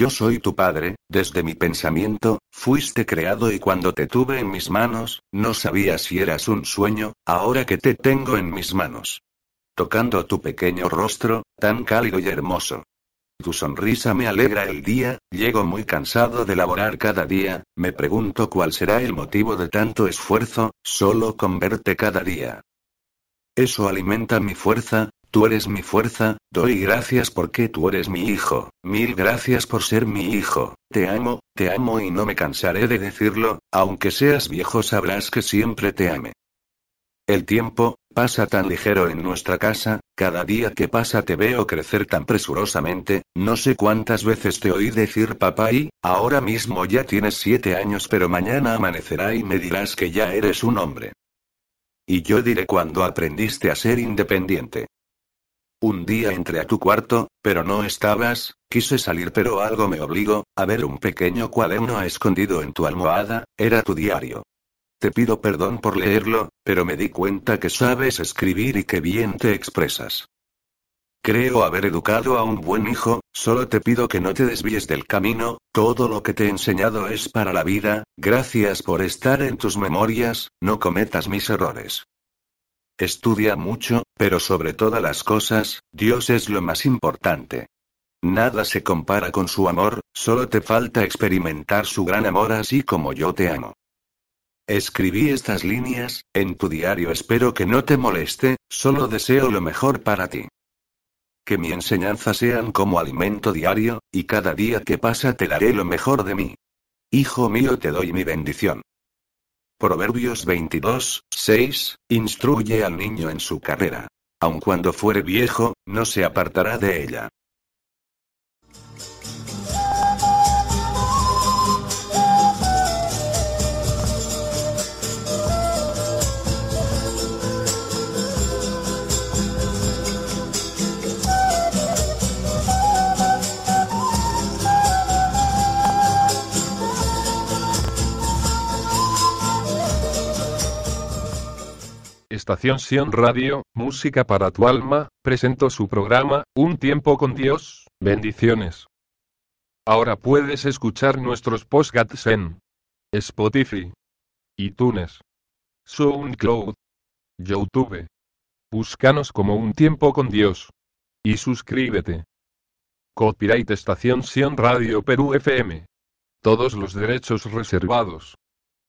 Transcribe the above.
Yo soy tu padre, desde mi pensamiento, fuiste creado y cuando te tuve en mis manos, no sabía si eras un sueño, ahora que te tengo en mis manos. Tocando tu pequeño rostro, tan cálido y hermoso. Tu sonrisa me alegra el día, llego muy cansado de laborar cada día, me pregunto cuál será el motivo de tanto esfuerzo, solo con verte cada día. Eso alimenta mi fuerza, Tú eres mi fuerza, doy gracias porque tú eres mi hijo, mil gracias por ser mi hijo, te amo, te amo y no me cansaré de decirlo, aunque seas viejo sabrás que siempre te ame. El tiempo, pasa tan ligero en nuestra casa, cada día que pasa te veo crecer tan presurosamente, no sé cuántas veces te oí decir papá y, ahora mismo ya tienes siete años pero mañana amanecerá y me dirás que ya eres un hombre. Y yo diré cuando aprendiste a ser independiente. Un día entré a tu cuarto, pero no estabas, quise salir pero algo me obligó, a ver un pequeño cuaderno escondido en tu almohada, era tu diario. Te pido perdón por leerlo, pero me di cuenta que sabes escribir y que bien te expresas. Creo haber educado a un buen hijo, solo te pido que no te desvíes del camino, todo lo que te he enseñado es para la vida, gracias por estar en tus memorias, no cometas mis errores. Estudia mucho, pero sobre todas las cosas, Dios es lo más importante. Nada se compara con su amor, solo te falta experimentar su gran amor así como yo te amo. Escribí estas líneas, en tu diario espero que no te moleste, solo deseo lo mejor para ti. Que mi enseñanza sean como alimento diario, y cada día que pasa te daré lo mejor de mí. Hijo mío te doy mi bendición. Proverbios 22, 6, instruye al niño en su carrera. Aun cuando fuere viejo, no se apartará de ella. Estación Sion Radio, Música para tu alma, presentó su programa, Un tiempo con Dios, bendiciones. Ahora puedes escuchar nuestros podcasts en Spotify, iTunes, SoundCloud, YouTube. Búscanos como Un tiempo con Dios. Y suscríbete. Copyright Estación Sion Radio Perú FM. Todos los derechos reservados.